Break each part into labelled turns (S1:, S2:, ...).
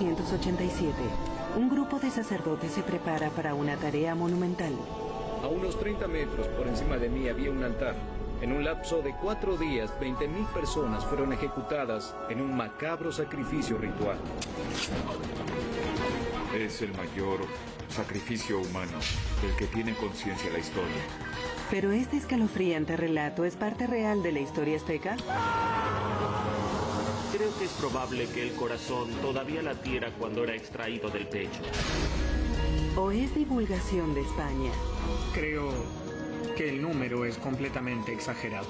S1: 1487. Un grupo de sacerdotes se prepara para una tarea monumental.
S2: A unos 30 metros por encima de mí había un altar. En un lapso de cuatro días, 20.000 personas fueron ejecutadas en un macabro sacrificio ritual.
S3: Es el mayor sacrificio humano del que tiene conciencia la historia.
S1: Pero este escalofriante relato es parte real de la historia azteca.
S4: Creo que es probable que el corazón todavía latiera cuando era extraído del pecho.
S1: ¿O es divulgación de España?
S5: Creo que el número es completamente exagerado.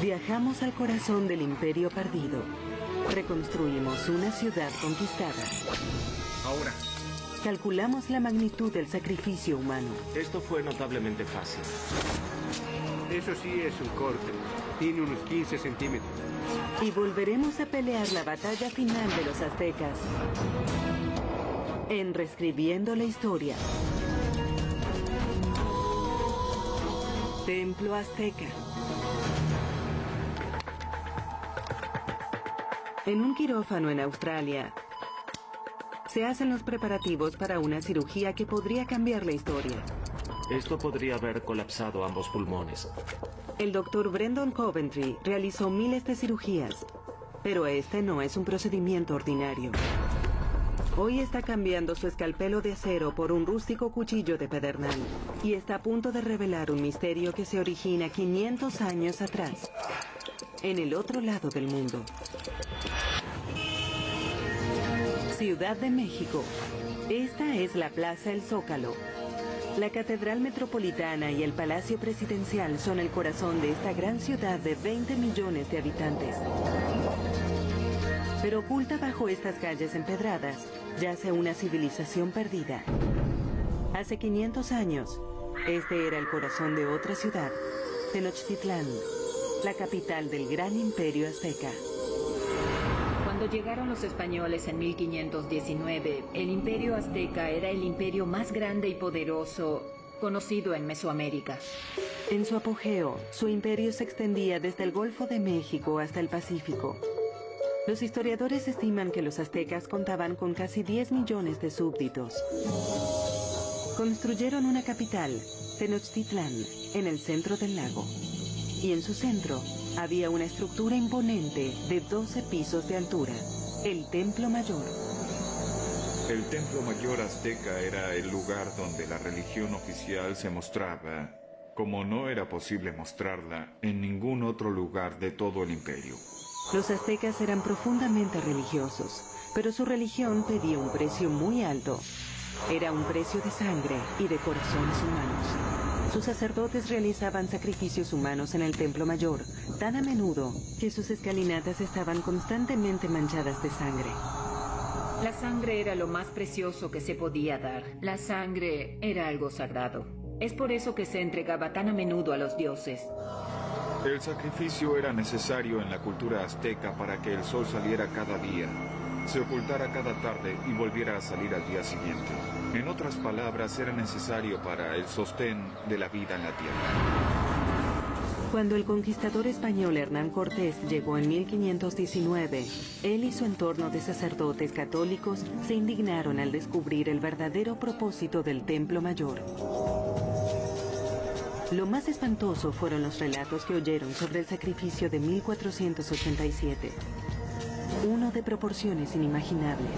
S1: Viajamos al corazón del imperio perdido. Reconstruimos una ciudad conquistada.
S2: Ahora,
S1: Calculamos la magnitud del sacrificio humano.
S4: Esto fue notablemente fácil.
S6: Eso sí es un corte. Tiene unos 15 centímetros.
S1: Y volveremos a pelear la batalla final de los aztecas. En Reescribiendo la Historia. Templo Azteca. En un quirófano en Australia, se hacen los preparativos para una cirugía que podría cambiar la historia.
S4: Esto podría haber colapsado ambos pulmones.
S1: El doctor Brendan Coventry realizó miles de cirugías, pero este no es un procedimiento ordinario. Hoy está cambiando su escalpelo de acero por un rústico cuchillo de pedernal y está a punto de revelar un misterio que se origina 500 años atrás, en el otro lado del mundo. Ciudad de México. Esta es la Plaza El Zócalo. La Catedral Metropolitana y el Palacio Presidencial son el corazón de esta gran ciudad de 20 millones de habitantes. Pero oculta bajo estas calles empedradas yace una civilización perdida. Hace 500 años, este era el corazón de otra ciudad, Tenochtitlán, la capital del gran imperio azteca.
S7: Llegaron los españoles en 1519, el imperio azteca era el imperio más grande y poderoso conocido en Mesoamérica.
S1: En su apogeo, su imperio se extendía desde el Golfo de México hasta el Pacífico. Los historiadores estiman que los aztecas contaban con casi 10 millones de súbditos. Construyeron una capital, Tenochtitlán, en el centro del lago. Y en su centro había una estructura imponente de 12 pisos de altura, el Templo Mayor.
S3: El Templo Mayor Azteca era el lugar donde la religión oficial se mostraba, como no era posible mostrarla en ningún otro lugar de todo el imperio.
S1: Los aztecas eran profundamente religiosos, pero su religión pedía un precio muy alto. Era un precio de sangre y de corazones humanos. Sus sacerdotes realizaban sacrificios humanos en el Templo Mayor, tan a menudo que sus escalinatas estaban constantemente manchadas de sangre.
S7: La sangre era lo más precioso que se podía dar. La sangre era algo sagrado. Es por eso que se entregaba tan a menudo a los dioses.
S3: El sacrificio era necesario en la cultura azteca para que el sol saliera cada día, se ocultara cada tarde y volviera a salir al día siguiente. En otras palabras, era necesario para el sostén de la vida en la tierra.
S1: Cuando el conquistador español Hernán Cortés llegó en 1519, él y su entorno de sacerdotes católicos se indignaron al descubrir el verdadero propósito del Templo Mayor. Lo más espantoso fueron los relatos que oyeron sobre el sacrificio de 1487. Uno de proporciones inimaginables.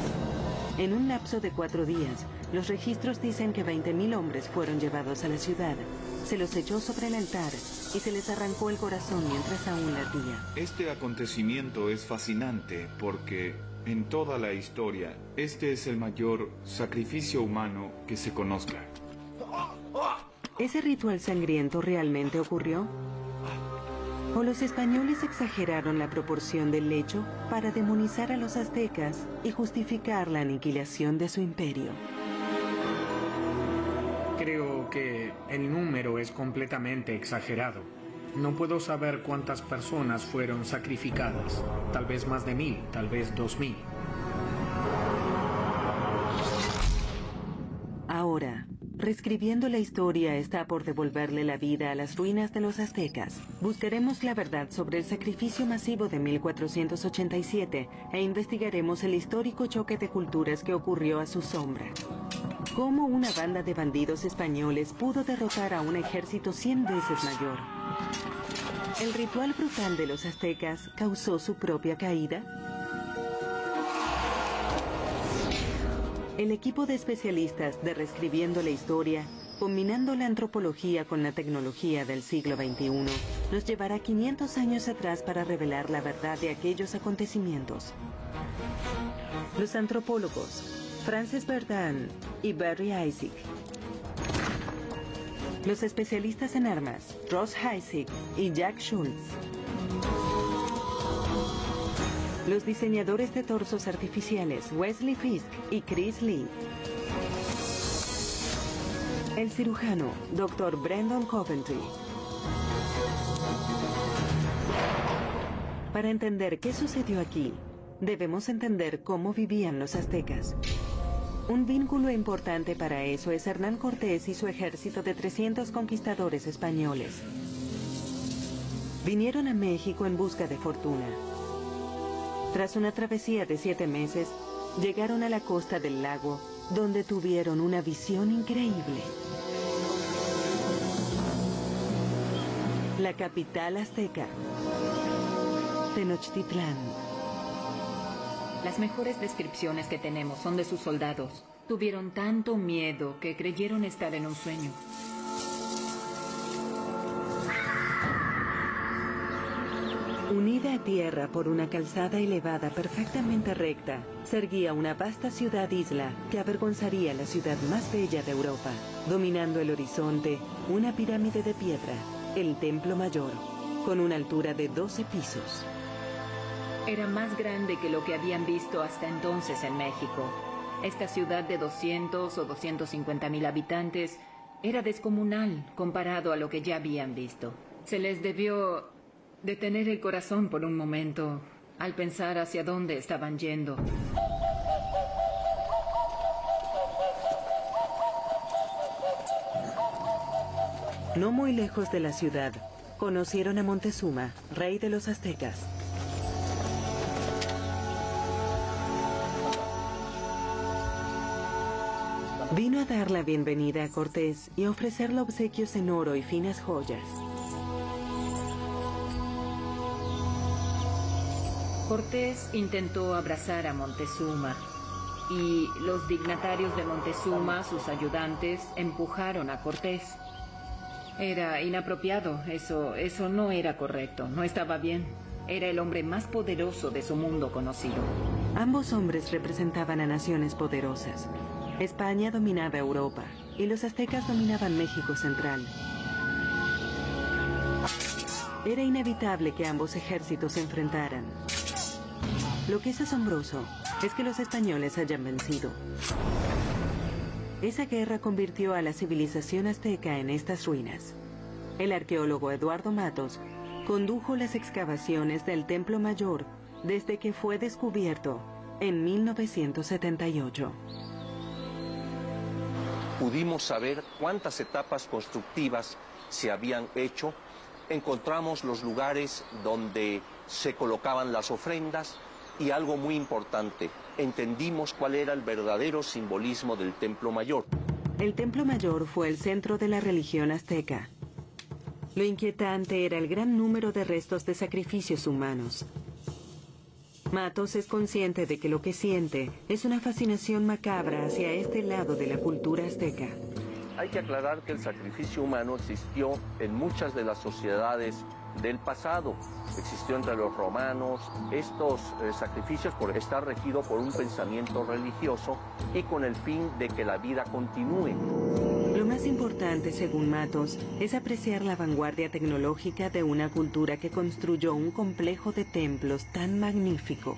S1: En un lapso de cuatro días, los registros dicen que 20.000 hombres fueron llevados a la ciudad. Se los echó sobre el altar y se les arrancó el corazón mientras aún latía.
S3: Este acontecimiento es fascinante porque en toda la historia este es el mayor sacrificio humano que se conozca.
S1: ¿Ese ritual sangriento realmente ocurrió? ¿O los españoles exageraron la proporción del lecho para demonizar a los aztecas y justificar la aniquilación de su imperio?
S5: Creo que el número es completamente exagerado. No puedo saber cuántas personas fueron sacrificadas. Tal vez más de mil, tal vez dos mil.
S1: Ahora, reescribiendo la historia está por devolverle la vida a las ruinas de los aztecas. Buscaremos la verdad sobre el sacrificio masivo de 1487 e investigaremos el histórico choque de culturas que ocurrió a su sombra. Cómo una banda de bandidos españoles pudo derrotar a un ejército 100 veces mayor. ¿El ritual brutal de los aztecas causó su propia caída? El equipo de especialistas de Reescribiendo la Historia, combinando la antropología con la tecnología del siglo XXI, nos llevará 500 años atrás para revelar la verdad de aquellos acontecimientos. Los antropólogos Francis Verdun y Barry Isaac. Los especialistas en armas Ross Heisig y Jack Schultz. Los diseñadores de torsos artificiales Wesley Fisk y Chris Lee. El cirujano Dr. Brandon Coventry. Para entender qué sucedió aquí, debemos entender cómo vivían los aztecas. Un vínculo importante para eso es Hernán Cortés y su ejército de 300 conquistadores españoles. Vinieron a México en busca de fortuna. Tras una travesía de siete meses, llegaron a la costa del lago, donde tuvieron una visión increíble. La capital azteca, Tenochtitlán.
S7: Las mejores descripciones que tenemos son de sus soldados. Tuvieron tanto miedo que creyeron estar en un sueño.
S1: A tierra por una calzada elevada perfectamente recta, se una vasta ciudad-isla que avergonzaría la ciudad más bella de Europa. Dominando el horizonte, una pirámide de piedra, el Templo Mayor, con una altura de 12 pisos.
S7: Era más grande que lo que habían visto hasta entonces en México. Esta ciudad de 200 o 250 mil habitantes era descomunal comparado a lo que ya habían visto. Se les debió detener el corazón por un momento al pensar hacia dónde estaban yendo.
S1: No muy lejos de la ciudad, conocieron a Montezuma, rey de los aztecas. Vino a dar la bienvenida a Cortés y ofrecerle obsequios en oro y finas joyas.
S7: Cortés intentó abrazar a Montezuma y los dignatarios de Montezuma, sus ayudantes, empujaron a Cortés. Era inapropiado, eso, eso no era correcto, no estaba bien. Era el hombre más poderoso de su mundo conocido.
S1: Ambos hombres representaban a naciones poderosas. España dominaba Europa y los aztecas dominaban México Central. Era inevitable que ambos ejércitos se enfrentaran. Lo que es asombroso es que los españoles hayan vencido. Esa guerra convirtió a la civilización azteca en estas ruinas. El arqueólogo Eduardo Matos condujo las excavaciones del Templo Mayor desde que fue descubierto en 1978.
S8: Pudimos saber cuántas etapas constructivas se habían hecho, encontramos los lugares donde se colocaban las ofrendas, y algo muy importante, entendimos cuál era el verdadero simbolismo del Templo Mayor.
S1: El Templo Mayor fue el centro de la religión azteca. Lo inquietante era el gran número de restos de sacrificios humanos. Matos es consciente de que lo que siente es una fascinación macabra hacia este lado de la cultura azteca.
S8: Hay que aclarar que el sacrificio humano existió en muchas de las sociedades del pasado. Existió entre los romanos estos eh, sacrificios por estar regido por un pensamiento religioso y con el fin de que la vida continúe.
S1: Lo más importante, según Matos, es apreciar la vanguardia tecnológica de una cultura que construyó un complejo de templos tan magnífico.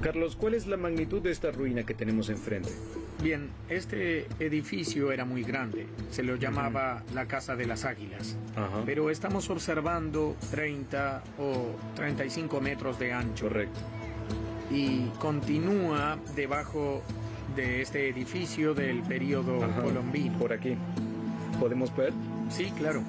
S2: Carlos, ¿cuál es la magnitud de esta ruina que tenemos enfrente?
S5: Bien, este edificio era muy grande, se lo llamaba la Casa de las Águilas, pero estamos observando 30 o 35 metros de ancho.
S2: Correcto.
S5: Y continúa debajo de este edificio del periodo colombino.
S2: Por aquí. ¿Podemos ver?
S5: Sí, claro.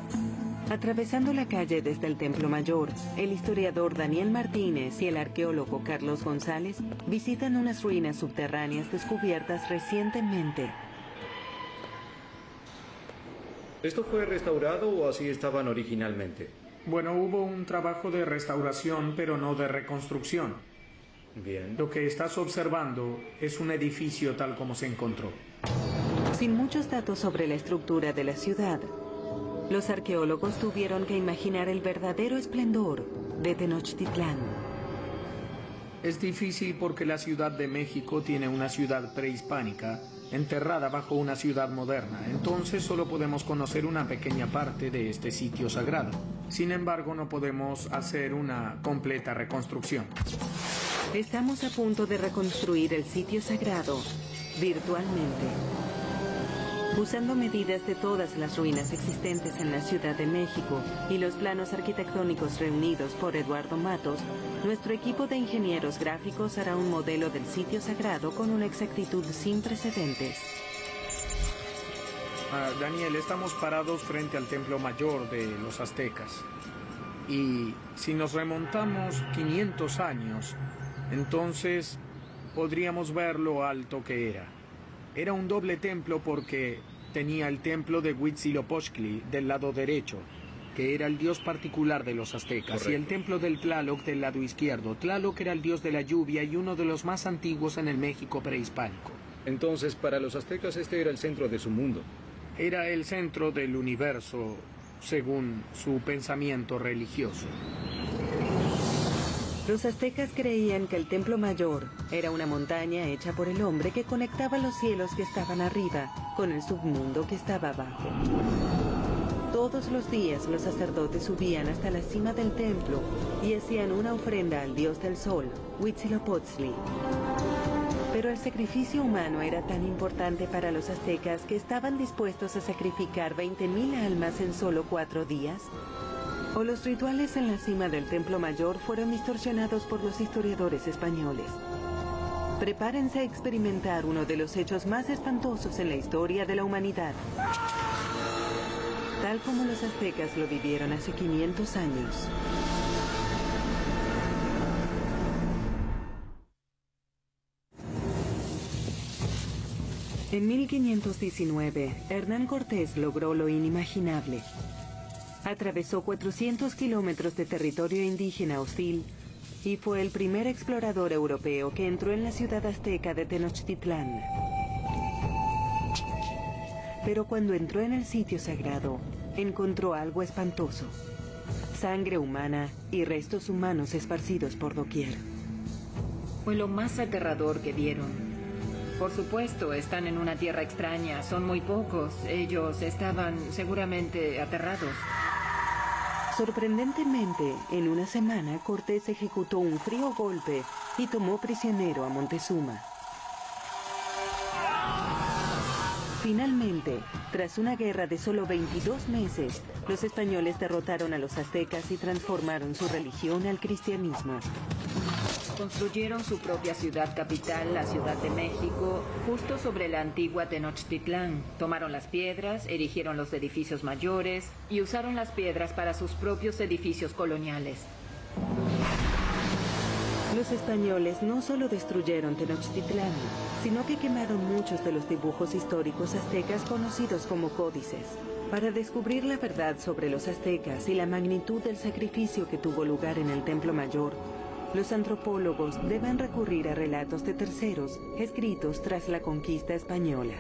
S1: Atravesando la calle desde el Templo Mayor, el historiador Daniel Martínez y el arqueólogo Carlos González visitan unas ruinas subterráneas descubiertas recientemente.
S2: ¿Esto fue restaurado o así estaban originalmente?
S5: Bueno, hubo un trabajo de restauración, pero no de reconstrucción.
S2: Bien.
S5: Lo que estás observando es un edificio tal como se encontró.
S1: Sin muchos datos sobre la estructura de la ciudad, los arqueólogos tuvieron que imaginar el verdadero esplendor de Tenochtitlán.
S5: Es difícil porque la Ciudad de México tiene una ciudad prehispánica enterrada bajo una ciudad moderna, entonces solo podemos conocer una pequeña parte de este sitio sagrado. Sin embargo, no podemos hacer una completa reconstrucción.
S1: Estamos a punto de reconstruir el sitio sagrado virtualmente. Usando medidas de todas las ruinas existentes en la Ciudad de México y los planos arquitectónicos reunidos por Eduardo Matos, nuestro equipo de ingenieros gráficos hará un modelo del sitio sagrado con una exactitud sin precedentes.
S5: Ah, Daniel, estamos parados frente al templo mayor de los aztecas. Y si nos remontamos 500 años, entonces podríamos ver lo alto que era. Era un doble templo porque tenía el templo de Huitzilopochtli del lado derecho, que era el dios particular de los aztecas, y el templo del Tlaloc del lado izquierdo. Tlaloc era el dios de la lluvia y uno de los más antiguos en el México prehispánico.
S2: Entonces, para los aztecas este era el centro de su mundo.
S5: Era el centro del universo, según su pensamiento religioso.
S1: Los aztecas creían que el Templo Mayor era una montaña hecha por el hombre que conectaba los cielos que estaban arriba con el submundo que estaba abajo. Todos los días los sacerdotes subían hasta la cima del templo y hacían una ofrenda al dios del sol, Huitzilopochtli. Pero el sacrificio humano era tan importante para los aztecas que estaban dispuestos a sacrificar 20.000 almas en solo cuatro días o los rituales en la cima del Templo Mayor fueron distorsionados por los historiadores españoles. Prepárense a experimentar uno de los hechos más espantosos en la historia de la humanidad. Tal como los aztecas lo vivieron hace 500 años. En 1519, Hernán Cortés logró lo inimaginable atravesó 400 kilómetros de territorio indígena hostil y fue el primer explorador europeo que entró en la ciudad azteca de Tenochtitlán. Pero cuando entró en el sitio sagrado, encontró algo espantoso. Sangre humana y restos humanos esparcidos por doquier.
S7: Fue lo más aterrador que vieron. Por supuesto, están en una tierra extraña, son muy pocos. Ellos estaban seguramente aterrados.
S1: Sorprendentemente, en una semana Cortés ejecutó un frío golpe y tomó prisionero a Montezuma. Finalmente, tras una guerra de solo 22 meses, los españoles derrotaron a los aztecas y transformaron su religión al cristianismo.
S7: Construyeron su propia ciudad capital, la Ciudad de México, justo sobre la antigua Tenochtitlán. Tomaron las piedras, erigieron los edificios mayores y usaron las piedras para sus propios edificios coloniales.
S1: Los españoles no solo destruyeron Tenochtitlán, sino que quemaron muchos de los dibujos históricos aztecas conocidos como códices. Para descubrir la verdad sobre los aztecas y la magnitud del sacrificio que tuvo lugar en el Templo Mayor, los antropólogos deben recurrir a relatos de terceros escritos tras la conquista española.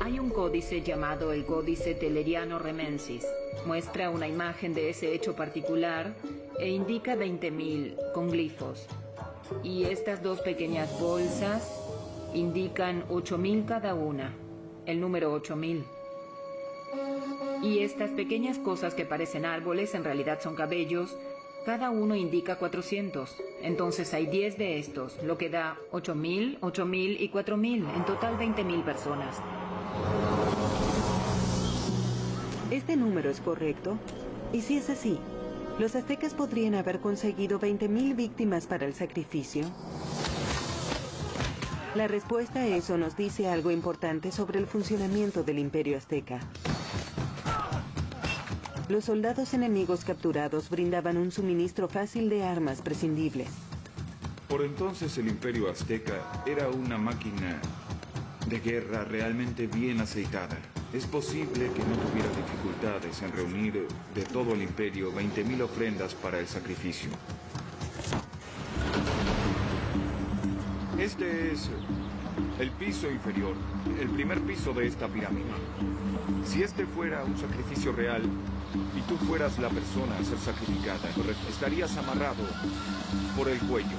S7: Hay un códice llamado el Códice Teleriano Remensis. Muestra una imagen de ese hecho particular e indica 20.000 con glifos. Y estas dos pequeñas bolsas indican 8.000 cada una, el número 8.000. Y estas pequeñas cosas que parecen árboles en realidad son cabellos, cada uno indica 400. Entonces hay 10 de estos, lo que da 8.000, 8.000 y 4.000, en total 20.000 personas.
S1: ¿Este número es correcto? Y si es así, ¿los aztecas podrían haber conseguido 20.000 víctimas para el sacrificio? La respuesta a eso nos dice algo importante sobre el funcionamiento del imperio azteca. Los soldados enemigos capturados brindaban un suministro fácil de armas prescindibles.
S3: Por entonces el imperio azteca era una máquina de guerra realmente bien aceitada. Es posible que no tuviera dificultades en reunir de todo el imperio 20.000 ofrendas para el sacrificio. Este es el piso inferior, el primer piso de esta pirámide. Si este fuera un sacrificio real, y tú fueras la persona a ser sacrificada, estarías amarrado por el cuello.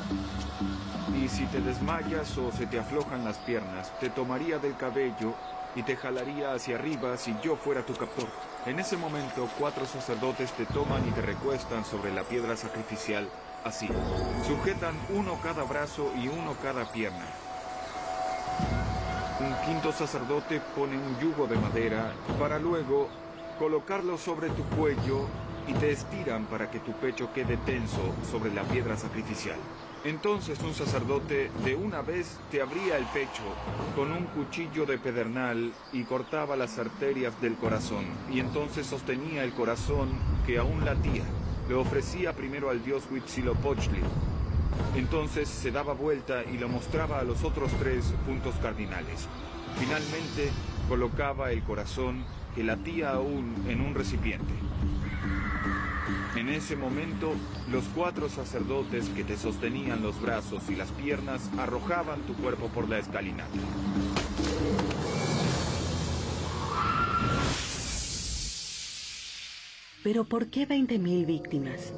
S3: Y si te desmayas o se te aflojan las piernas, te tomaría del cabello y te jalaría hacia arriba si yo fuera tu captor. En ese momento, cuatro sacerdotes te toman y te recuestan sobre la piedra sacrificial, así. Sujetan uno cada brazo y uno cada pierna. Un quinto sacerdote pone un yugo de madera para luego colocarlo sobre tu cuello y te estiran para que tu pecho quede tenso sobre la piedra sacrificial. Entonces un sacerdote de una vez te abría el pecho con un cuchillo de pedernal y cortaba las arterias del corazón, y entonces sostenía el corazón que aún latía. Le ofrecía primero al dios Huitzilopochtli. Entonces se daba vuelta y lo mostraba a los otros tres puntos cardinales. Finalmente colocaba el corazón que latía aún en un recipiente. En ese momento, los cuatro sacerdotes que te sostenían los brazos y las piernas arrojaban tu cuerpo por la escalinata.
S1: Pero ¿por qué 20.000 víctimas?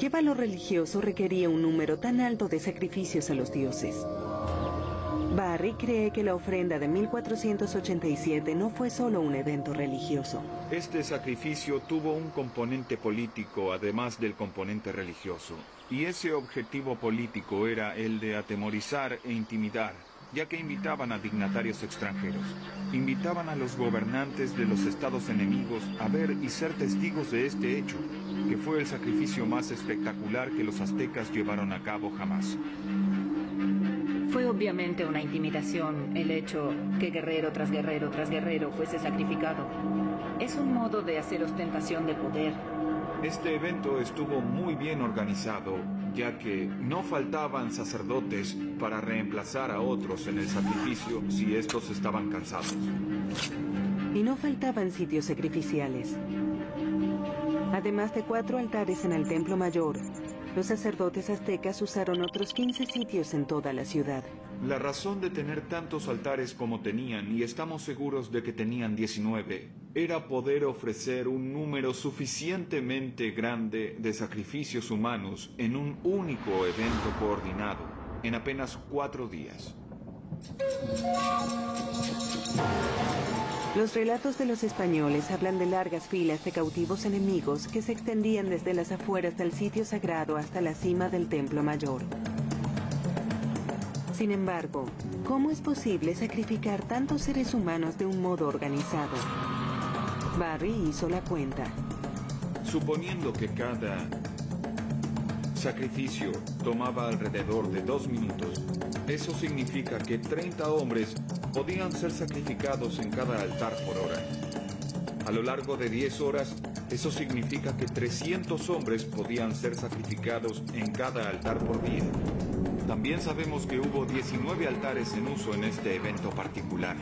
S1: ¿Qué valor religioso requería un número tan alto de sacrificios a los dioses? Barry cree que la ofrenda de 1487 no fue solo un evento religioso.
S3: Este sacrificio tuvo un componente político además del componente religioso. Y ese objetivo político era el de atemorizar e intimidar, ya que invitaban a dignatarios extranjeros. Invitaban a los gobernantes de los estados enemigos a ver y ser testigos de este hecho, que fue el sacrificio más espectacular que los aztecas llevaron a cabo jamás.
S7: Fue obviamente una intimidación el hecho que guerrero tras guerrero tras guerrero fuese sacrificado. Es un modo de hacer ostentación de poder.
S3: Este evento estuvo muy bien organizado, ya que no faltaban sacerdotes para reemplazar a otros en el sacrificio si estos estaban cansados.
S1: Y no faltaban sitios sacrificiales. Además de cuatro altares en el templo mayor, los sacerdotes aztecas usaron otros 15 sitios en toda la ciudad.
S3: La razón de tener tantos altares como tenían, y estamos seguros de que tenían 19, era poder ofrecer un número suficientemente grande de sacrificios humanos en un único evento coordinado, en apenas cuatro días.
S1: Los relatos de los españoles hablan de largas filas de cautivos enemigos que se extendían desde las afueras del sitio sagrado hasta la cima del templo mayor. Sin embargo, ¿cómo es posible sacrificar tantos seres humanos de un modo organizado? Barry hizo la cuenta.
S3: Suponiendo que cada sacrificio tomaba alrededor de dos minutos, eso significa que 30 hombres podían ser sacrificados en cada altar por hora. A lo largo de 10 horas, eso significa que 300 hombres podían ser sacrificados en cada altar por día. También sabemos que hubo 19 altares en uso en este evento particular.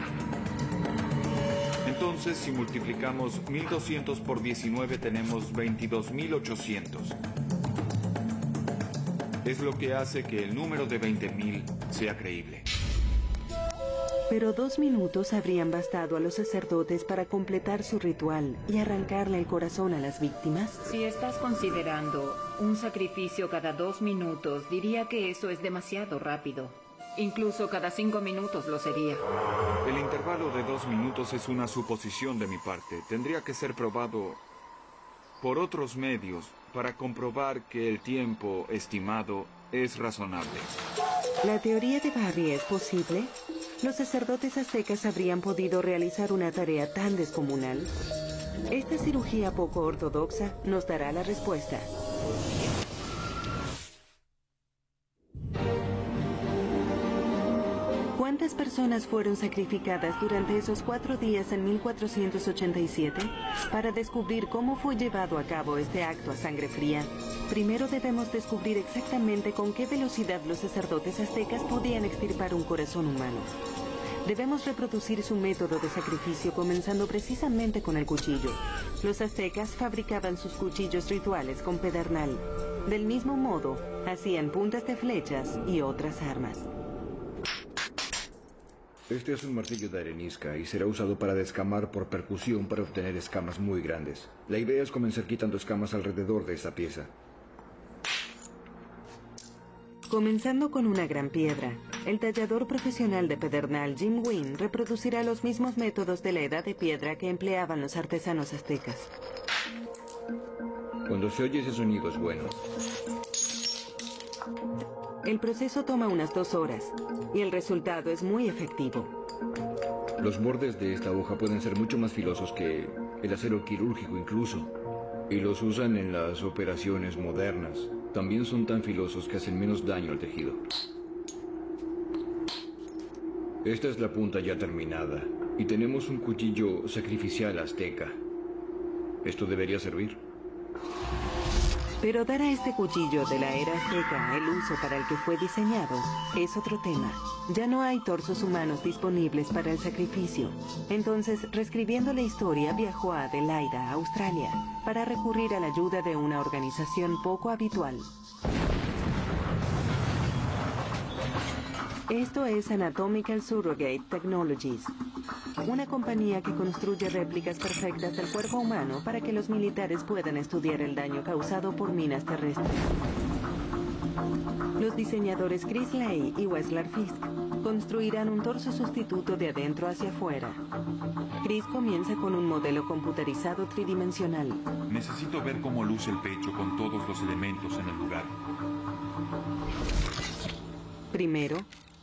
S3: Entonces, si multiplicamos 1200 por 19, tenemos 22.800. Es lo que hace que el número de 20.000 sea creíble.
S1: Pero dos minutos habrían bastado a los sacerdotes para completar su ritual y arrancarle el corazón a las víctimas.
S7: Si estás considerando un sacrificio cada dos minutos, diría que eso es demasiado rápido. Incluso cada cinco minutos lo sería.
S3: El intervalo de dos minutos es una suposición de mi parte. Tendría que ser probado por otros medios para comprobar que el tiempo estimado es razonable.
S1: ¿La teoría de Barry es posible? ¿Los sacerdotes aztecas habrían podido realizar una tarea tan descomunal? Esta cirugía poco ortodoxa nos dará la respuesta. ¿Cuántas personas fueron sacrificadas durante esos cuatro días en 1487? Para descubrir cómo fue llevado a cabo este acto a sangre fría, primero debemos descubrir exactamente con qué velocidad los sacerdotes aztecas podían extirpar un corazón humano. Debemos reproducir su método de sacrificio comenzando precisamente con el cuchillo. Los aztecas fabricaban sus cuchillos rituales con pedernal. Del mismo modo, hacían puntas de flechas y otras armas.
S9: Este es un martillo de arenisca y será usado para descamar por percusión para obtener escamas muy grandes. La idea es comenzar quitando escamas alrededor de esta pieza.
S1: Comenzando con una gran piedra, el tallador profesional de pedernal Jim Wynn reproducirá los mismos métodos de la edad de piedra que empleaban los artesanos aztecas.
S9: Cuando se oye ese sonido es bueno.
S1: El proceso toma unas dos horas y el resultado es muy efectivo.
S9: Los bordes de esta hoja pueden ser mucho más filosos que el acero quirúrgico incluso. Y los usan en las operaciones modernas. También son tan filosos que hacen menos daño al tejido. Esta es la punta ya terminada. Y tenemos un cuchillo sacrificial azteca. Esto debería servir.
S1: Pero dar a este cuchillo de la era azteca el uso para el que fue diseñado es otro tema. Ya no hay torsos humanos disponibles para el sacrificio. Entonces, reescribiendo la historia, viajó a Adelaida, Australia, para recurrir a la ayuda de una organización poco habitual. Esto es Anatomical Surrogate Technologies, una compañía que construye réplicas perfectas del cuerpo humano para que los militares puedan estudiar el daño causado por minas terrestres. Los diseñadores Chris Lay y Weslar Fisk construirán un torso sustituto de adentro hacia afuera. Chris comienza con un modelo computarizado tridimensional.
S3: Necesito ver cómo luce el pecho con todos los elementos en el lugar.
S1: Primero,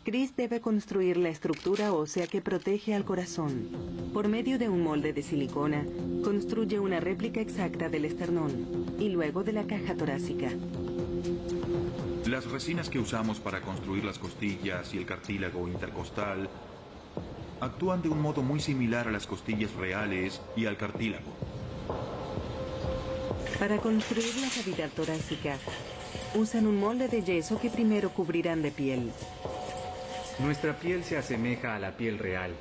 S1: Chris debe construir la estructura ósea que protege al corazón. Por medio de un molde de silicona, construye una réplica exacta del esternón y luego de la caja torácica.
S3: Las resinas que usamos para construir las costillas y el cartílago intercostal actúan de un modo muy similar a las costillas reales y al cartílago.
S1: Para construir la cavidad torácica, usan un molde de yeso que primero cubrirán de piel.
S6: Nuestra piel se asemeja a la piel real.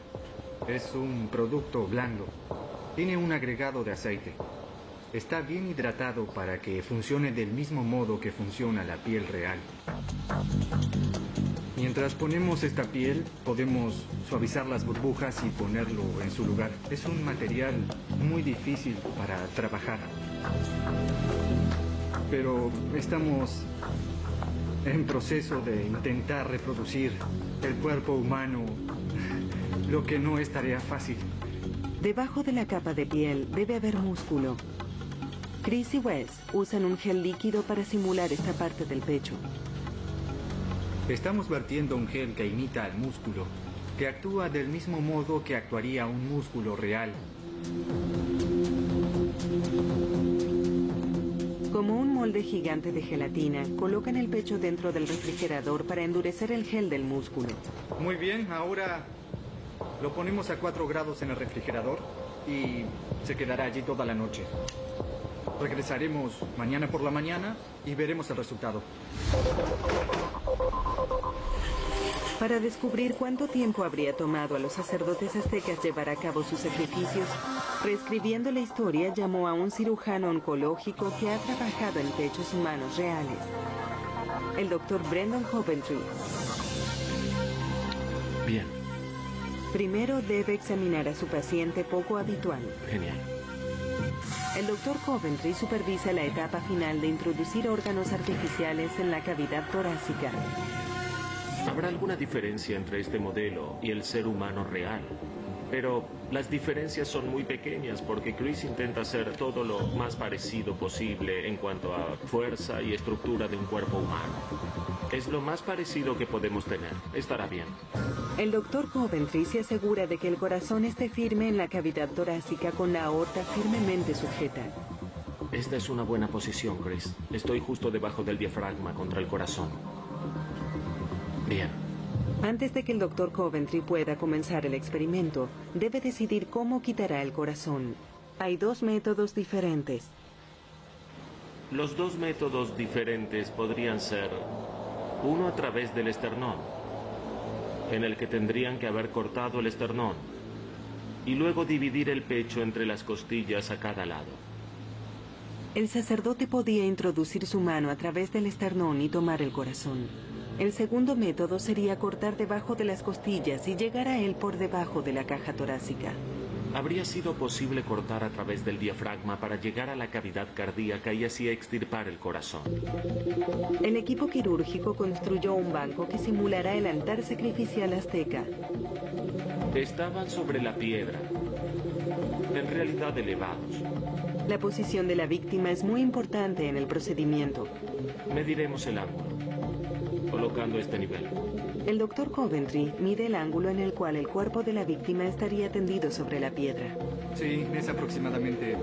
S6: Es un producto blando. Tiene un agregado de aceite. Está bien hidratado para que funcione del mismo modo que funciona la piel real. Mientras ponemos esta piel, podemos suavizar las burbujas y ponerlo en su lugar. Es un material muy difícil para trabajar. Pero estamos en proceso de intentar reproducir el cuerpo humano, lo que no es tarea fácil.
S1: Debajo de la capa de piel debe haber músculo. Chris y Wes usan un gel líquido para simular esta parte del pecho.
S6: Estamos vertiendo un gel que imita al músculo, que actúa del mismo modo que actuaría un músculo real.
S1: Como un molde gigante de gelatina, colocan el pecho dentro del refrigerador para endurecer el gel del músculo.
S6: Muy bien, ahora lo ponemos a 4 grados en el refrigerador y se quedará allí toda la noche. Regresaremos mañana por la mañana y veremos el resultado.
S1: Para descubrir cuánto tiempo habría tomado a los sacerdotes aztecas llevar a cabo sus sacrificios, reescribiendo la historia llamó a un cirujano oncológico que ha trabajado en pechos humanos reales, el doctor Brendan Coventry.
S10: Bien,
S1: Primero debe examinar a su paciente poco habitual.
S10: genial.
S1: El doctor Coventry supervisa la etapa final de introducir órganos artificiales en la cavidad torácica.
S4: Habrá alguna diferencia entre este modelo y el ser humano real. Pero las diferencias son muy pequeñas porque Chris intenta hacer todo lo más parecido posible en cuanto a fuerza y estructura de un cuerpo humano. Es lo más parecido que podemos tener. Estará bien.
S1: El doctor Coventry se asegura de que el corazón esté firme en la cavidad torácica con la aorta firmemente sujeta.
S4: Esta es una buena posición, Chris. Estoy justo debajo del diafragma contra el corazón. Bien.
S1: Antes de que el doctor Coventry pueda comenzar el experimento, debe decidir cómo quitará el corazón. Hay dos métodos diferentes.
S4: Los dos métodos diferentes podrían ser uno a través del esternón, en el que tendrían que haber cortado el esternón, y luego dividir el pecho entre las costillas a cada lado.
S1: El sacerdote podía introducir su mano a través del esternón y tomar el corazón. El segundo método sería cortar debajo de las costillas y llegar a él por debajo de la caja torácica.
S4: Habría sido posible cortar a través del diafragma para llegar a la cavidad cardíaca y así extirpar el corazón.
S1: El equipo quirúrgico construyó un banco que simulará el altar sacrificial azteca.
S4: Estaban sobre la piedra, en realidad elevados.
S1: La posición de la víctima es muy importante en el procedimiento.
S4: Mediremos el ángulo, colocando este nivel.
S1: El doctor Coventry mide el ángulo en el cual el cuerpo de la víctima estaría tendido sobre la piedra.
S6: Sí, es aproximadamente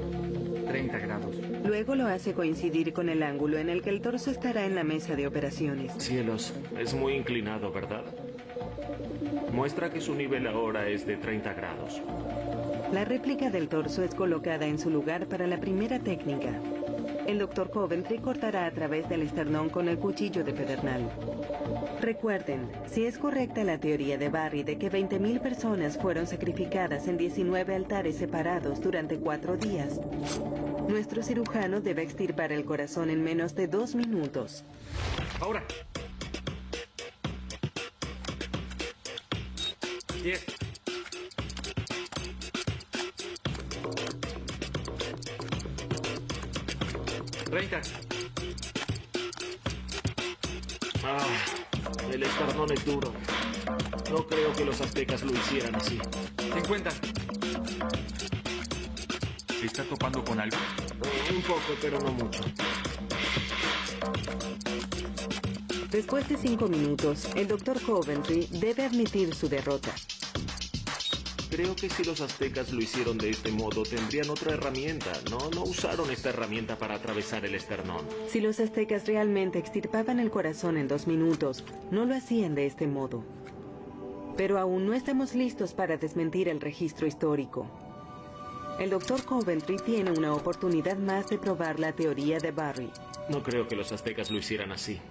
S6: 30 grados.
S1: Luego lo hace coincidir con el ángulo en el que el torso estará en la mesa de operaciones.
S4: Cielos, es muy inclinado, ¿verdad? Muestra que su nivel ahora es de 30 grados.
S1: La réplica del torso es colocada en su lugar para la primera técnica. El doctor Coventry cortará a través del esternón con el cuchillo de pedernal. Recuerden, si es correcta la teoría de Barry de que 20.000 personas fueron sacrificadas en 19 altares separados durante cuatro días, nuestro cirujano debe extirpar el corazón en menos de dos minutos.
S6: Ahora. 10. 30.
S4: Ah, el esternón es duro. No creo que los aztecas lo hicieran así.
S6: 50.
S3: ¿Está topando con algo?
S4: Eh, un poco, pero no mucho.
S1: Después de cinco minutos, el doctor Coventry debe admitir su derrota.
S4: Creo que si los aztecas lo hicieron de este modo, tendrían otra herramienta. No, no usaron esta herramienta para atravesar el esternón.
S1: Si los aztecas realmente extirpaban el corazón en dos minutos, no lo hacían de este modo. Pero aún no estamos listos para desmentir el registro histórico. El doctor Coventry tiene una oportunidad más de probar la teoría de Barry.
S4: No creo que los aztecas lo hicieran así.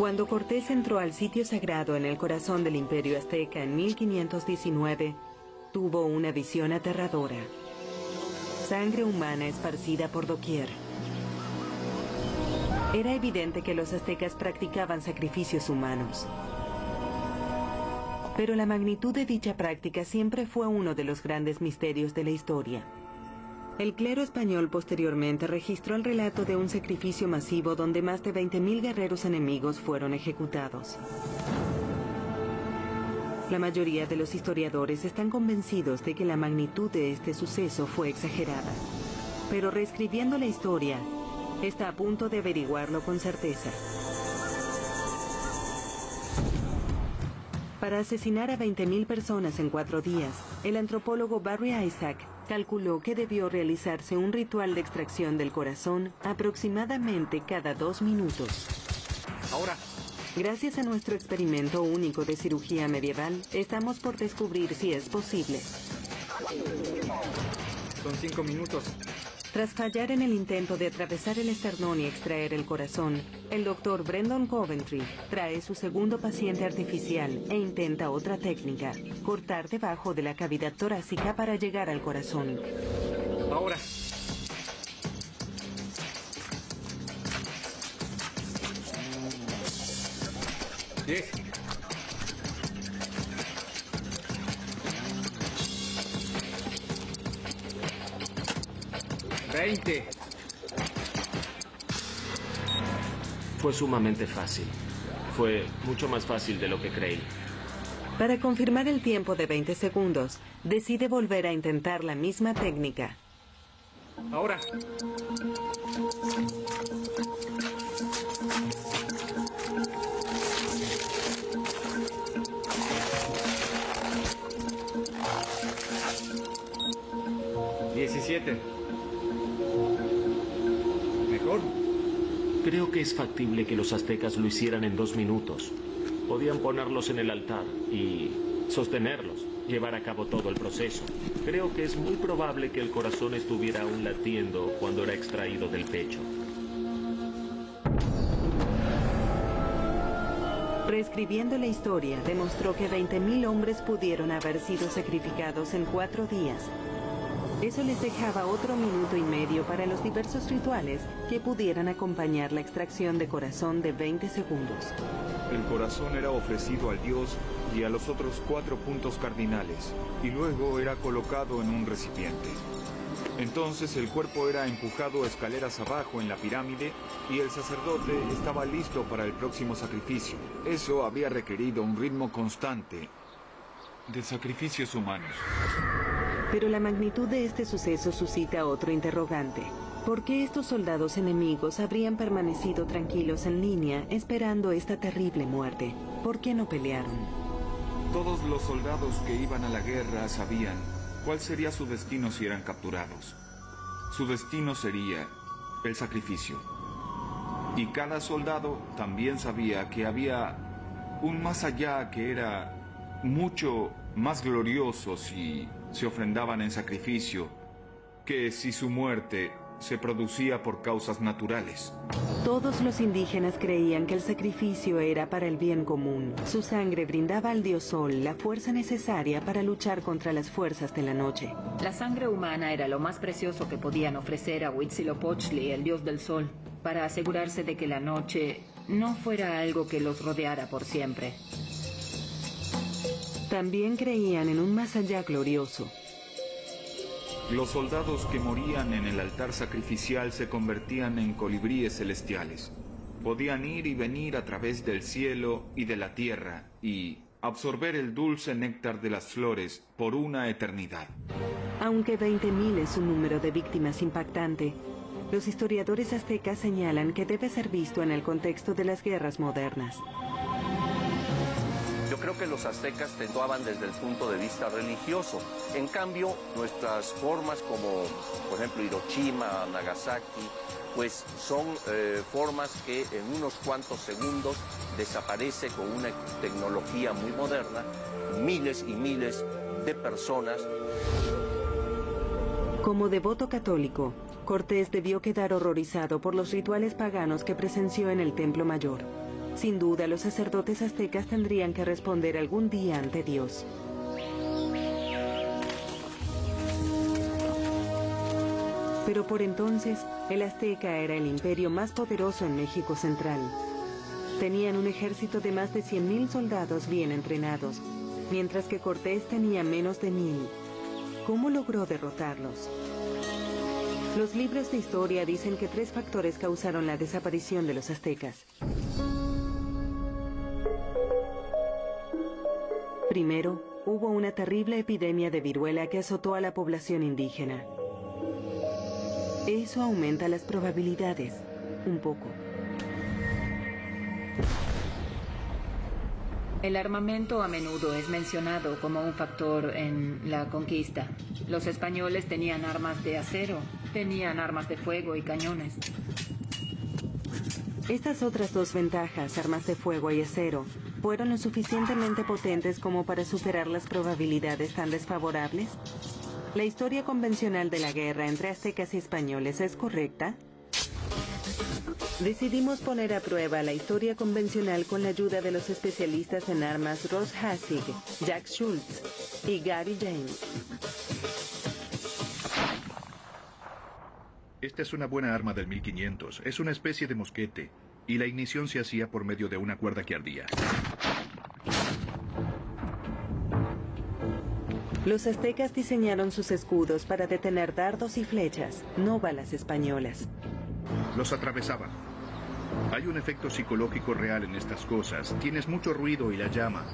S1: Cuando Cortés entró al sitio sagrado en el corazón del imperio azteca en 1519, tuvo una visión aterradora. Sangre humana esparcida por doquier. Era evidente que los aztecas practicaban sacrificios humanos. Pero la magnitud de dicha práctica siempre fue uno de los grandes misterios de la historia. El clero español posteriormente registró el relato de un sacrificio masivo donde más de 20.000 guerreros enemigos fueron ejecutados. La mayoría de los historiadores están convencidos de que la magnitud de este suceso fue exagerada. Pero reescribiendo la historia, está a punto de averiguarlo con certeza. Para asesinar a 20.000 personas en cuatro días, el antropólogo Barry Isaac calculó que debió realizarse un ritual de extracción del corazón aproximadamente cada dos minutos.
S6: Ahora.
S1: Gracias a nuestro experimento único de cirugía medieval, estamos por descubrir si es posible.
S6: Son cinco minutos.
S1: Tras fallar en el intento de atravesar el esternón y extraer el corazón, el doctor Brendan Coventry trae su segundo paciente artificial e intenta otra técnica, cortar debajo de la cavidad torácica para llegar al corazón.
S6: Ahora. Diez. Veinte.
S4: Fue sumamente fácil. Fue mucho más fácil de lo que creí.
S1: Para confirmar el tiempo de 20 segundos, decide volver a intentar la misma técnica.
S5: Ahora.
S4: Es factible que los aztecas lo hicieran en dos minutos. Podían ponerlos en el altar y sostenerlos, llevar a cabo todo el proceso. Creo que es muy probable que el corazón estuviera aún latiendo cuando era extraído del pecho.
S1: Reescribiendo la historia, demostró que 20.000 hombres pudieron haber sido sacrificados en cuatro días. Eso les dejaba otro minuto y medio para los diversos rituales que pudieran acompañar la extracción de corazón de 20 segundos.
S3: El corazón era ofrecido al dios y a los otros cuatro puntos cardinales, y luego era colocado en un recipiente. Entonces el cuerpo era empujado escaleras abajo en la pirámide y el sacerdote estaba listo para el próximo sacrificio. Eso había requerido un ritmo constante de sacrificios humanos.
S1: Pero la magnitud de este suceso suscita otro interrogante. ¿Por qué estos soldados enemigos habrían permanecido tranquilos en línea esperando esta terrible muerte? ¿Por qué no pelearon?
S3: Todos los soldados que iban a la guerra sabían cuál sería su destino si eran capturados. Su destino sería el sacrificio. Y cada soldado también sabía que había un más allá que era mucho más glorioso si se ofrendaban en sacrificio que si su muerte se producía por causas naturales.
S1: Todos los indígenas creían que el sacrificio era para el bien común. Su sangre brindaba al dios Sol la fuerza necesaria para luchar contra las fuerzas de la noche.
S7: La sangre humana era lo más precioso que podían ofrecer a Huitzilopochtli, el dios del Sol, para asegurarse de que la noche no fuera algo que los rodeara por siempre.
S1: También creían en un más allá glorioso.
S3: Los soldados que morían en el altar sacrificial se convertían en colibríes celestiales. Podían ir y venir a través del cielo y de la tierra y absorber el dulce néctar de las flores por una eternidad.
S1: Aunque 20.000 es un número de víctimas impactante, los historiadores aztecas señalan que debe ser visto en el contexto de las guerras modernas.
S8: Creo que los aztecas actuaban desde el punto de vista religioso. En cambio, nuestras formas como, por ejemplo, Hiroshima, Nagasaki, pues son eh, formas que en unos cuantos segundos desaparece con una tecnología muy moderna, miles y miles de personas.
S1: Como devoto católico, Cortés debió quedar horrorizado por los rituales paganos que presenció en el Templo Mayor. Sin duda, los sacerdotes aztecas tendrían que responder algún día ante Dios. Pero por entonces, el azteca era el imperio más poderoso en México Central. Tenían un ejército de más de 100.000 soldados bien entrenados, mientras que Cortés tenía menos de mil. ¿Cómo logró derrotarlos? Los libros de historia dicen que tres factores causaron la desaparición de los aztecas. Primero, hubo una terrible epidemia de viruela que azotó a la población indígena. Eso aumenta las probabilidades, un poco.
S7: El armamento a menudo es mencionado como un factor en la conquista. Los españoles tenían armas de acero, tenían armas de fuego y cañones.
S1: Estas otras dos ventajas, armas de fuego y acero, fueron lo suficientemente potentes como para superar las probabilidades tan desfavorables? ¿La historia convencional de la guerra entre aztecas y españoles es correcta? Decidimos poner a prueba la historia convencional con la ayuda de los especialistas en armas Ross Hassig, Jack Schultz y Gary James.
S10: Esta es una buena arma del 1500. Es una especie de mosquete y la ignición se hacía por medio de una cuerda que ardía.
S1: Los aztecas diseñaron sus escudos para detener dardos y flechas, no balas españolas.
S10: Los atravesaban. Hay un efecto psicológico real en estas cosas. Tienes mucho ruido y la llama.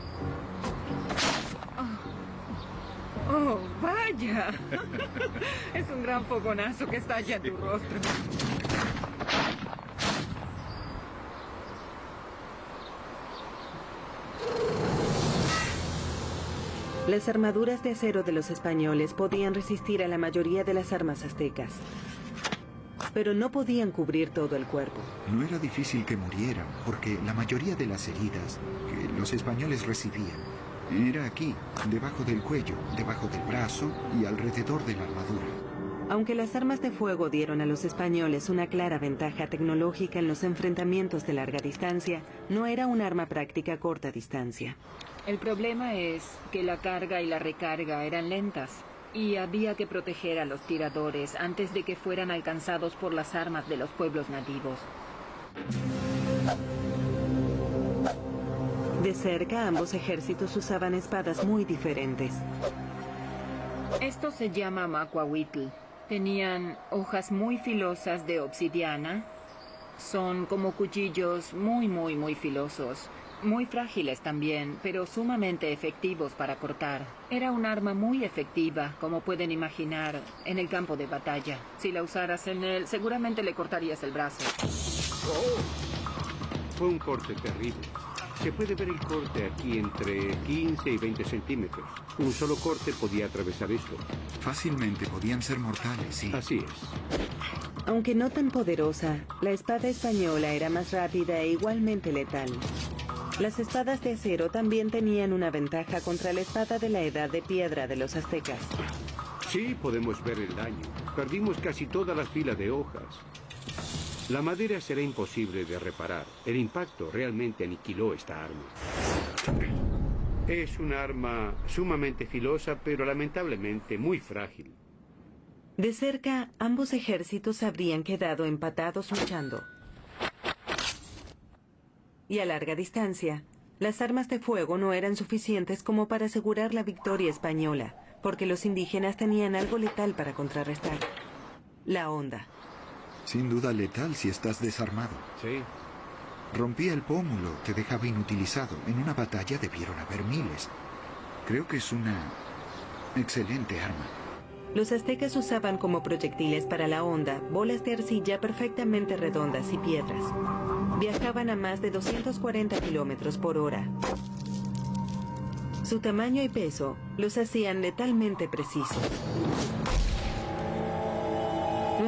S7: Oh, vaya. es un gran fogonazo que estalla en tu rostro.
S1: Las armaduras de acero de los españoles podían resistir a la mayoría de las armas aztecas, pero no podían cubrir todo el cuerpo.
S11: No era difícil que murieran, porque la mayoría de las heridas que los españoles recibían era aquí, debajo del cuello, debajo del brazo y alrededor de la armadura.
S1: Aunque las armas de fuego dieron a los españoles una clara ventaja tecnológica en los enfrentamientos de larga distancia, no era un arma práctica a corta distancia.
S7: El problema es que la carga y la recarga eran lentas y había que proteger a los tiradores antes de que fueran alcanzados por las armas de los pueblos nativos.
S1: De cerca, ambos ejércitos usaban espadas muy diferentes.
S7: Esto se llama macuahuitl. Tenían hojas muy filosas de obsidiana. Son como cuchillos muy, muy, muy filosos. Muy frágiles también, pero sumamente efectivos para cortar. Era un arma muy efectiva, como pueden imaginar, en el campo de batalla. Si la usaras en él, seguramente le cortarías el brazo.
S12: Fue un corte terrible. Se puede ver el corte aquí entre 15 y 20 centímetros. Un solo corte podía atravesar esto.
S11: Fácilmente podían ser mortales, sí.
S12: Así es.
S1: Aunque no tan poderosa, la espada española era más rápida e igualmente letal. Las espadas de acero también tenían una ventaja contra la espada de la edad de piedra de los aztecas.
S12: Sí, podemos ver el daño. Perdimos casi toda la fila de hojas. La madera será imposible de reparar. El impacto realmente aniquiló esta arma. Es una arma sumamente filosa, pero lamentablemente muy frágil.
S1: De cerca, ambos ejércitos habrían quedado empatados luchando. Y a larga distancia, las armas de fuego no eran suficientes como para asegurar la victoria española, porque los indígenas tenían algo letal para contrarrestar. La onda.
S11: Sin duda letal si estás desarmado.
S12: Sí.
S11: Rompía el pómulo, te dejaba inutilizado. En una batalla debieron haber miles. Creo que es una excelente arma.
S1: Los aztecas usaban como proyectiles para la onda bolas de arcilla perfectamente redondas y piedras. Viajaban a más de 240 kilómetros por hora. Su tamaño y peso los hacían letalmente precisos.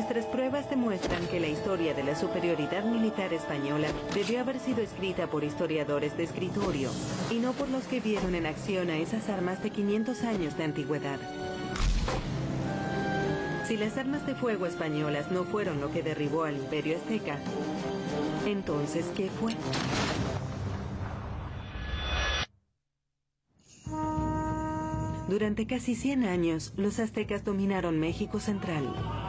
S1: Nuestras pruebas demuestran que la historia de la superioridad militar española debió haber sido escrita por historiadores de escritorio y no por los que vieron en acción a esas armas de 500 años de antigüedad. Si las armas de fuego españolas no fueron lo que derribó al imperio azteca, entonces, ¿qué fue? Durante casi 100 años, los aztecas dominaron México Central.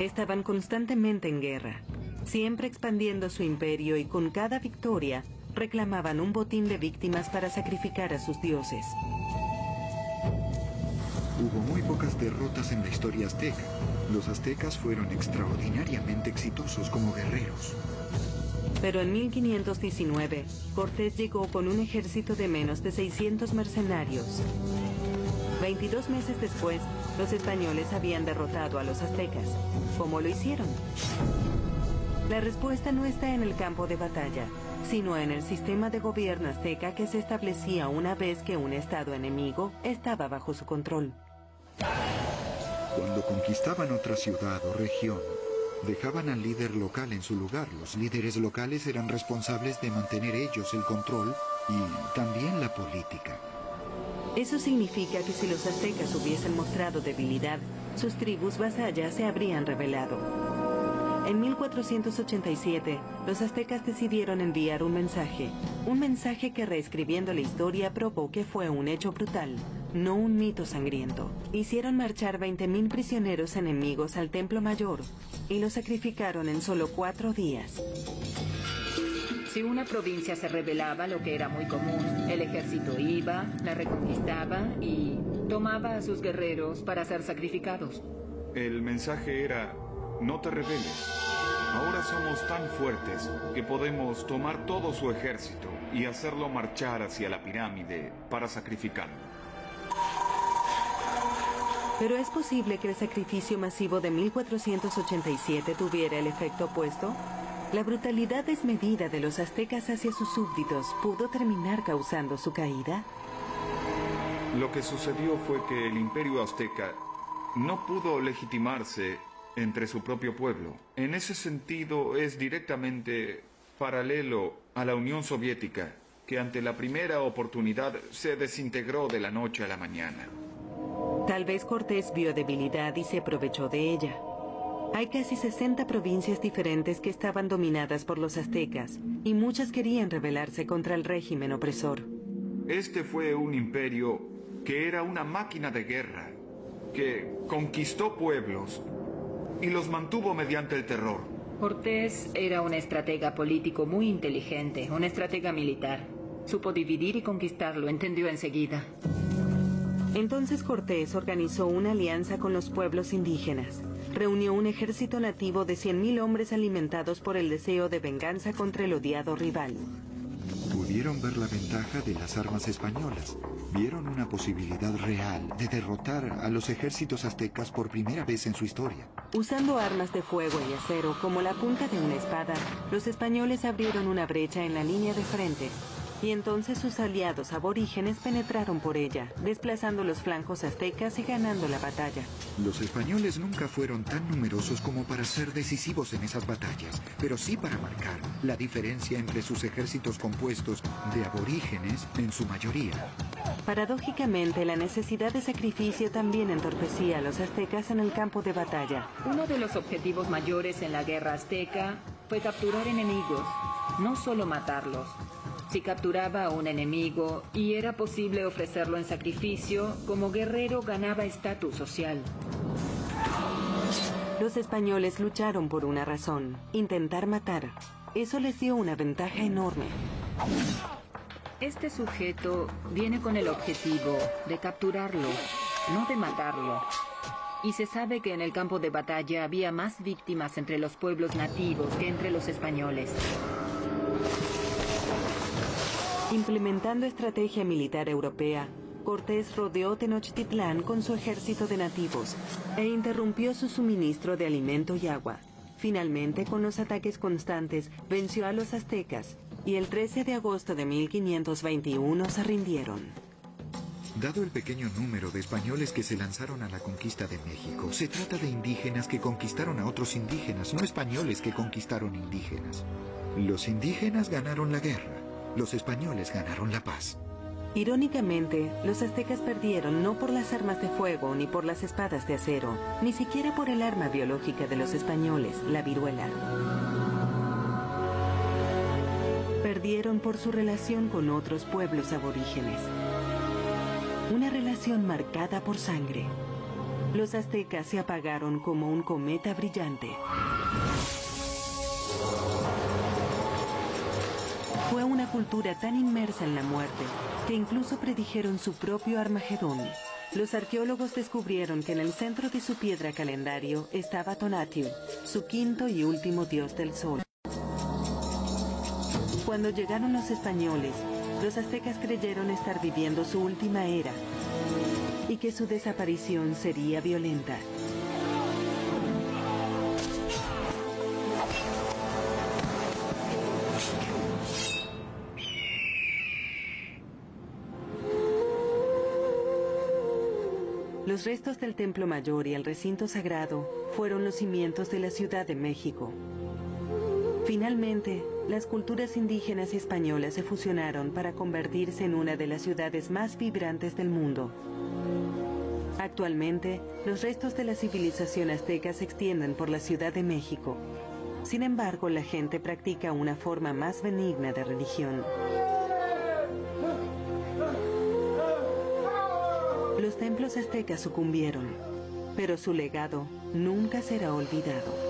S1: Estaban constantemente en guerra, siempre expandiendo su imperio y con cada victoria reclamaban un botín de víctimas para sacrificar a sus dioses.
S11: Hubo muy pocas derrotas en la historia azteca. Los aztecas fueron extraordinariamente exitosos como guerreros.
S1: Pero en 1519, Cortés llegó con un ejército de menos de 600 mercenarios. 22 meses después, los españoles habían derrotado a los aztecas. ¿Cómo lo hicieron? La respuesta no está en el campo de batalla, sino en el sistema de gobierno azteca que se establecía una vez que un estado enemigo estaba bajo su control.
S11: Cuando conquistaban otra ciudad o región, dejaban al líder local en su lugar. Los líderes locales eran responsables de mantener ellos el control y también la política.
S1: Eso significa que si los aztecas hubiesen mostrado debilidad, sus tribus vasallas se habrían rebelado. En 1487, los aztecas decidieron enviar un mensaje, un mensaje que reescribiendo la historia probó que fue un hecho brutal, no un mito sangriento. Hicieron marchar 20.000 prisioneros enemigos al Templo Mayor y los sacrificaron en solo cuatro días.
S7: Si una provincia se rebelaba, lo que era muy común, el ejército iba, la reconquistaba y tomaba a sus guerreros para ser sacrificados.
S3: El mensaje era, no te rebeles. Ahora somos tan fuertes que podemos tomar todo su ejército y hacerlo marchar hacia la pirámide para sacrificarlo.
S1: Pero es posible que el sacrificio masivo de 1487 tuviera el efecto opuesto. La brutalidad desmedida de los aztecas hacia sus súbditos pudo terminar causando su caída.
S3: Lo que sucedió fue que el imperio azteca no pudo legitimarse entre su propio pueblo. En ese sentido es directamente paralelo a la Unión Soviética, que ante la primera oportunidad se desintegró de la noche a la mañana.
S1: Tal vez Cortés vio debilidad y se aprovechó de ella. Hay casi 60 provincias diferentes que estaban dominadas por los aztecas y muchas querían rebelarse contra el régimen opresor.
S3: Este fue un imperio que era una máquina de guerra, que conquistó pueblos y los mantuvo mediante el terror.
S7: Cortés era un estratega político muy inteligente, un estratega militar. Supo dividir y conquistarlo, entendió enseguida.
S1: Entonces Cortés organizó una alianza con los pueblos indígenas. Reunió un ejército nativo de 100.000 hombres alimentados por el deseo de venganza contra el odiado rival.
S11: Pudieron ver la ventaja de las armas españolas. Vieron una posibilidad real de derrotar a los ejércitos aztecas por primera vez en su historia.
S1: Usando armas de fuego y acero como la punta de una espada, los españoles abrieron una brecha en la línea de frente y entonces sus aliados aborígenes penetraron por ella, desplazando los flancos aztecas y ganando la batalla.
S11: Los españoles nunca fueron tan numerosos como para ser decisivos en esas batallas, pero sí para marcar la diferencia entre sus ejércitos compuestos de aborígenes en su mayoría.
S1: Paradójicamente, la necesidad de sacrificio también entorpecía a los aztecas en el campo de batalla.
S7: Uno de los objetivos mayores en la guerra azteca fue capturar enemigos, no solo matarlos. Si capturaba a un enemigo y era posible ofrecerlo en sacrificio, como guerrero ganaba estatus social.
S1: Los españoles lucharon por una razón, intentar matar. Eso les dio una ventaja enorme.
S7: Este sujeto viene con el objetivo de capturarlo, no de matarlo. Y se sabe que en el campo de batalla había más víctimas entre los pueblos nativos que entre los españoles.
S1: Implementando estrategia militar europea, Cortés rodeó Tenochtitlán con su ejército de nativos e interrumpió su suministro de alimento y agua. Finalmente, con los ataques constantes, venció a los aztecas y el 13 de agosto de 1521 se rindieron.
S11: Dado el pequeño número de españoles que se lanzaron a la conquista de México, se trata de indígenas que conquistaron a otros indígenas, no españoles que conquistaron indígenas. Los indígenas ganaron la guerra. Los españoles ganaron la paz.
S1: Irónicamente, los aztecas perdieron no por las armas de fuego ni por las espadas de acero, ni siquiera por el arma biológica de los españoles, la viruela. Perdieron por su relación con otros pueblos aborígenes. Una relación marcada por sangre. Los aztecas se apagaron como un cometa brillante. Fue una cultura tan inmersa en la muerte que incluso predijeron su propio Armagedón. Los arqueólogos descubrieron que en el centro de su piedra calendario estaba Tonatiuh, su quinto y último dios del sol. Cuando llegaron los españoles, los aztecas creyeron estar viviendo su última era y que su desaparición sería violenta. Los restos del Templo Mayor y el recinto sagrado fueron los cimientos de la Ciudad de México. Finalmente, las culturas indígenas y españolas se fusionaron para convertirse en una de las ciudades más vibrantes del mundo. Actualmente, los restos de la civilización azteca se extienden por la Ciudad de México. Sin embargo, la gente practica una forma más benigna de religión. Los aztecas sucumbieron, pero su legado nunca será olvidado.